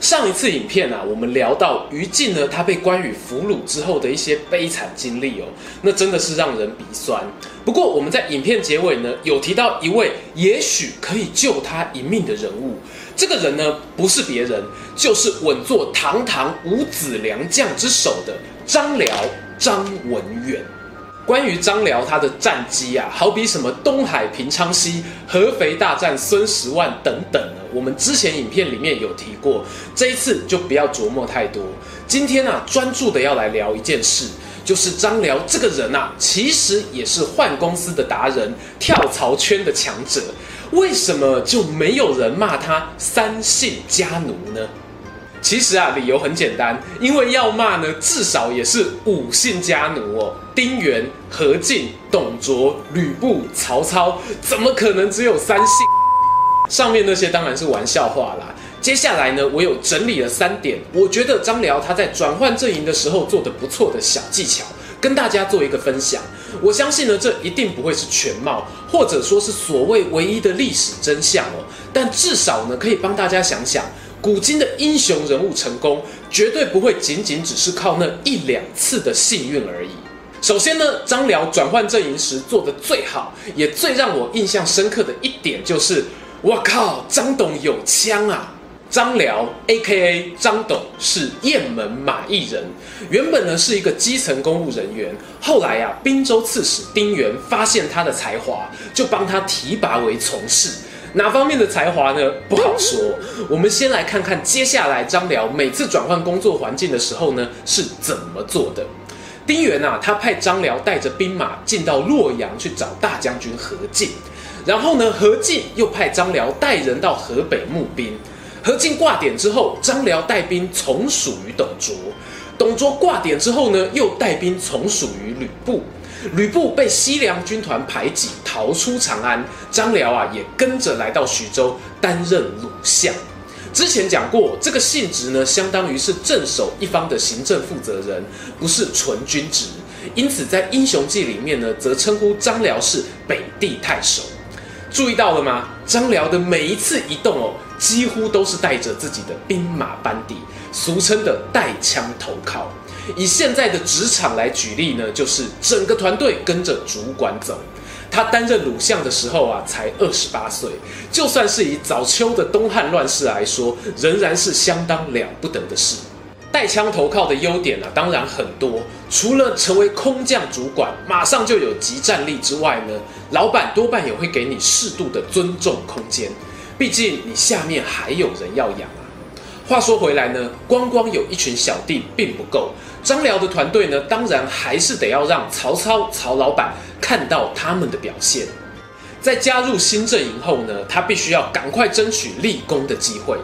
上一次影片啊，我们聊到于禁呢，他被关羽俘虏之后的一些悲惨经历哦，那真的是让人鼻酸。不过我们在影片结尾呢，有提到一位也许可以救他一命的人物，这个人呢，不是别人，就是稳坐堂堂五子良将之首的张辽张文远。关于张辽他的战绩啊，好比什么东海平昌西、合肥大战孙十万等等，我们之前影片里面有提过，这一次就不要琢磨太多。今天啊，专注的要来聊一件事，就是张辽这个人啊，其实也是换公司的达人，跳槽圈的强者，为什么就没有人骂他三姓家奴呢？其实啊，理由很简单，因为要骂呢，至少也是五姓家奴哦。丁原、何进、董卓、吕布、曹操，怎么可能只有三姓？上面那些当然是玩笑话啦。接下来呢，我有整理了三点，我觉得张辽他在转换阵营的时候做得不错的小技巧，跟大家做一个分享。我相信呢，这一定不会是全貌，或者说是所谓唯一的历史真相哦。但至少呢，可以帮大家想想。古今的英雄人物成功，绝对不会仅仅只是靠那一两次的幸运而已。首先呢，张辽转换阵营时做得最好，也最让我印象深刻的一点就是，我靠，张董有枪啊！张辽 （A.K.A. 张董）是雁门马邑人，原本呢是一个基层公务人员，后来啊，滨州刺史丁原发现他的才华，就帮他提拔为从事。哪方面的才华呢？不好说。我们先来看看接下来张辽每次转换工作环境的时候呢是怎么做的。丁原啊，他派张辽带着兵马进到洛阳去找大将军何进，然后呢，何进又派张辽带人到河北募兵。何进挂点之后，张辽带兵从属于董卓。董卓挂点之后呢，又带兵从属于吕布。吕布被西凉军团排挤，逃出长安。张辽啊，也跟着来到徐州担任鲁相。之前讲过，这个性质呢，相当于是镇守一方的行政负责人，不是纯军职。因此，在《英雄记》里面呢，则称呼张辽是北地太守。注意到了吗？张辽的每一次移动哦，几乎都是带着自己的兵马班底，俗称的带枪投靠。以现在的职场来举例呢，就是整个团队跟着主管走。他担任鲁相的时候啊，才二十八岁，就算是以早秋的东汉乱世来说，仍然是相当了不得的事。带枪投靠的优点呢、啊，当然很多。除了成为空降主管，马上就有即战力之外呢，老板多半也会给你适度的尊重空间。毕竟你下面还有人要养啊。话说回来呢，光光有一群小弟并不够。张辽的团队呢，当然还是得要让曹操曹老板看到他们的表现。在加入新阵营后呢，他必须要赶快争取立功的机会。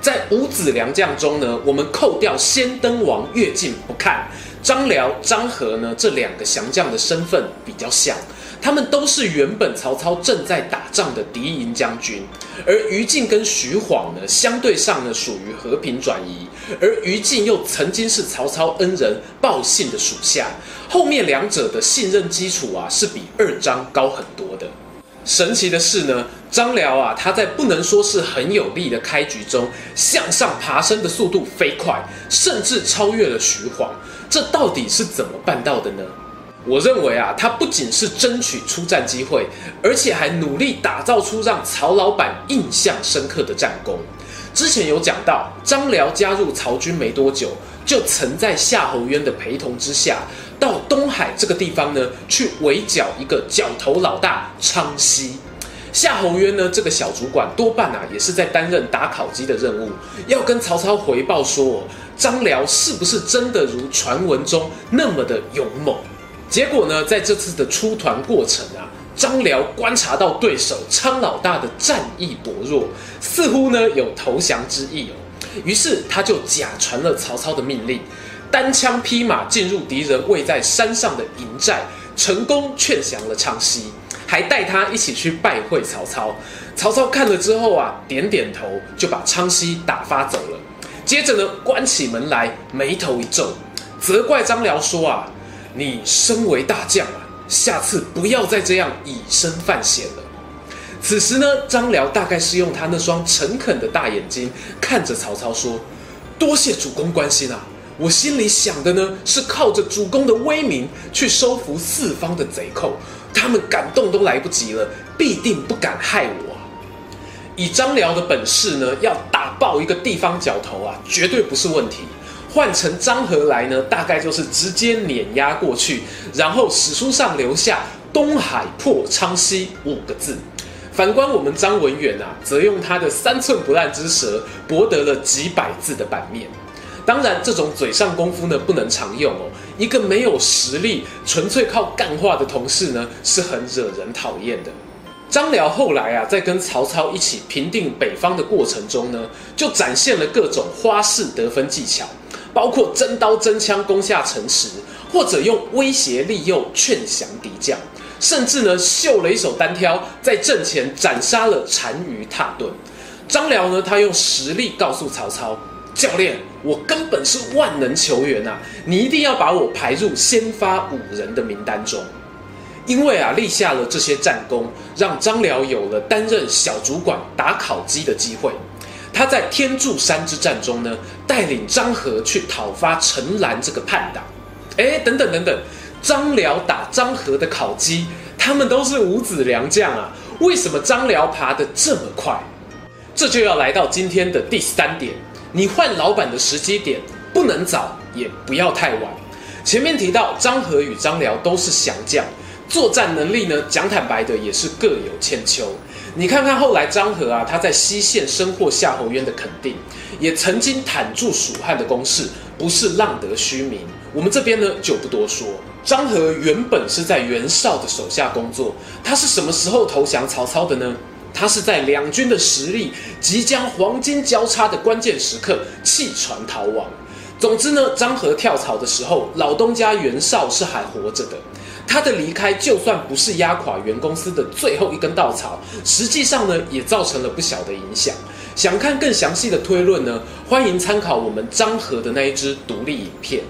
在五子良将中呢，我们扣掉先登王乐进不看，张辽、张郃呢这两个降将的身份比较像。他们都是原本曹操正在打仗的敌营将军，而于禁跟徐晃呢，相对上呢属于和平转移，而于禁又曾经是曹操恩人鲍信的属下，后面两者的信任基础啊是比二张高很多的。神奇的是呢，张辽啊，他在不能说是很有力的开局中，向上爬升的速度飞快，甚至超越了徐晃，这到底是怎么办到的呢？我认为啊，他不仅是争取出战机会，而且还努力打造出让曹老板印象深刻的战功。之前有讲到，张辽加入曹军没多久，就曾在夏侯渊的陪同之下，到东海这个地方呢，去围剿一个角头老大昌豨。夏侯渊呢，这个小主管多半啊，也是在担任打考绩的任务，要跟曹操回报说，张辽是不是真的如传闻中那么的勇猛。结果呢，在这次的出团过程啊，张辽观察到对手昌老大的战意薄弱，似乎呢有投降之意哦。于是他就假传了曹操的命令，单枪匹马进入敌人位在山上的营寨，成功劝降了昌熙，还带他一起去拜会曹操。曹操看了之后啊，点点头，就把昌熙打发走了。接着呢，关起门来，眉头一皱，责怪张辽说啊：“你身为大将啊，下次不要再这样以身犯险了。”此时呢，张辽大概是用他那双诚恳的大眼睛看着曹操说：“多谢主公关心啊，我心里想的呢是靠着主公的威名去收服四方的贼寇，他们敢动都来不及了，必定不敢害我。以张辽的本事呢，要打爆一个地方角头啊，绝对不是问题。换成张合来呢，大概就是直接碾压过去，然后史书上留下‘东海破昌西’五个字。”反观我们张文远啊，则用他的三寸不烂之舌博得了几百字的版面。当然，这种嘴上功夫呢，不能常用哦。一个没有实力、纯粹靠干话的同事呢，是很惹人讨厌的。张辽后来啊，在跟曹操一起平定北方的过程中呢，就展现了各种花式得分技巧，包括真刀真枪攻下城池，或者用威胁利诱劝降敌将。甚至呢，秀了一手单挑，在阵前斩杀了单于蹋顿。张辽呢，他用实力告诉曹操：“教练，我根本是万能球员啊，你一定要把我排入先发五人的名单中。”因为啊，立下了这些战功，让张辽有了担任小主管打考绩的机会。他在天柱山之战中呢，带领张合去讨伐陈兰这个叛党。哎，等等等等。张辽打张合的考绩，他们都是五子良将啊，为什么张辽爬得这么快？这就要来到今天的第三点，你换老板的时机点不能早，也不要太晚。前面提到张合与张辽都是降将，作战能力呢，讲坦白的也是各有千秋。你看看后来张合啊，他在西线深获夏侯渊的肯定，也曾经袒住蜀汉的攻势，不是浪得虚名。我们这边呢就不多说。张合原本是在袁绍的手下工作，他是什么时候投降曹操的呢？他是在两军的实力即将黄金交叉的关键时刻弃船逃亡。总之呢，张合跳槽的时候，老东家袁绍是还活着的。他的离开就算不是压垮原公司的最后一根稻草，实际上呢也造成了不小的影响。想看更详细的推论呢，欢迎参考我们张合的那一支独立影片。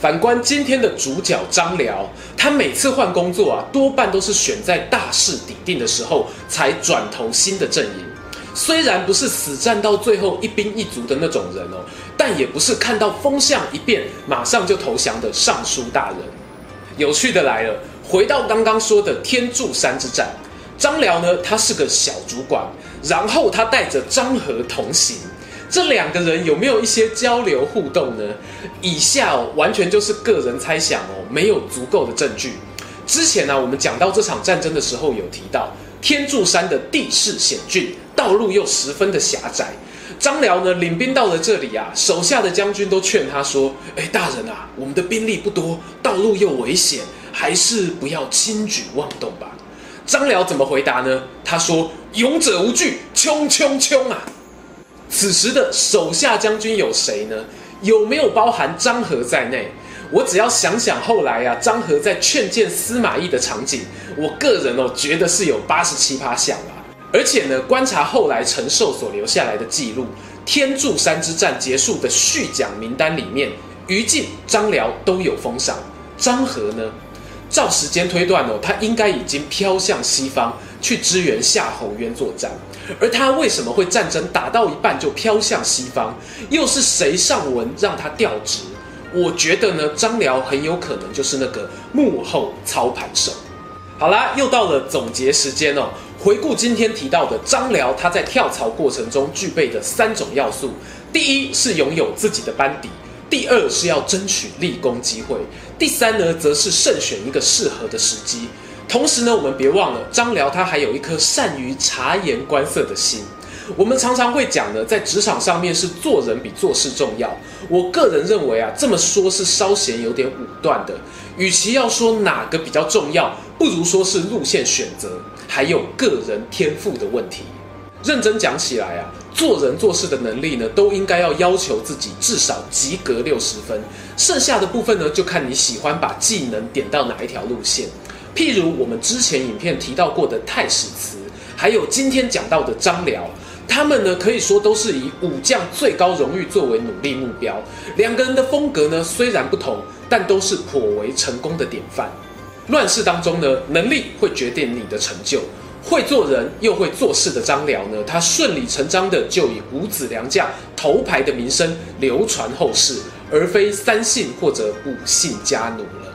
反观今天的主角张辽，他每次换工作啊，多半都是选在大势已定的时候才转投新的阵营。虽然不是死战到最后一兵一卒的那种人哦，但也不是看到风向一变马上就投降的尚书大人。有趣的来了，回到刚刚说的天柱山之战，张辽呢，他是个小主管，然后他带着张合同行。这两个人有没有一些交流互动呢？以下，完全就是个人猜想哦，没有足够的证据。之前呢，我们讲到这场战争的时候，有提到天柱山的地势险峻，道路又十分的狭窄。张辽呢，领兵到了这里啊，手下的将军都劝他说：“哎，大人啊，我们的兵力不多，道路又危险，还是不要轻举妄动吧。”张辽怎么回答呢？他说：“勇者无惧，冲冲冲啊！”此时的手下将军有谁呢？有没有包含张合在内？我只要想想后来啊，张合在劝谏司马懿的场景，我个人哦觉得是有八十七趴像啊。而且呢，观察后来陈寿所留下来的记录，天柱山之战结束的续奖名单里面，于禁、张辽都有封赏。张合呢？照时间推断哦，他应该已经飘向西方去支援夏侯渊作战。而他为什么会战争打到一半就飘向西方？又是谁上文让他调职？我觉得呢，张辽很有可能就是那个幕后操盘手。好啦，又到了总结时间哦。回顾今天提到的张辽，他在跳槽过程中具备的三种要素：第一是拥有自己的班底；第二是要争取立功机会；第三呢，则是慎选一个适合的时机。同时呢，我们别忘了张辽他还有一颗善于察言观色的心。我们常常会讲的，在职场上面是做人比做事重要。我个人认为啊，这么说是稍显有点武断的。与其要说哪个比较重要，不如说是路线选择，还有个人天赋的问题。认真讲起来啊，做人做事的能力呢，都应该要要求自己至少及格六十分。剩下的部分呢，就看你喜欢把技能点到哪一条路线。譬如我们之前影片提到过的太史慈，还有今天讲到的张辽，他们呢可以说都是以武将最高荣誉作为努力目标。两个人的风格呢虽然不同，但都是颇为成功的典范。乱世当中呢，能力会决定你的成就。会做人又会做事的张辽呢，他顺理成章的就以五子良将头牌的名声流传后世，而非三姓或者五姓家奴了。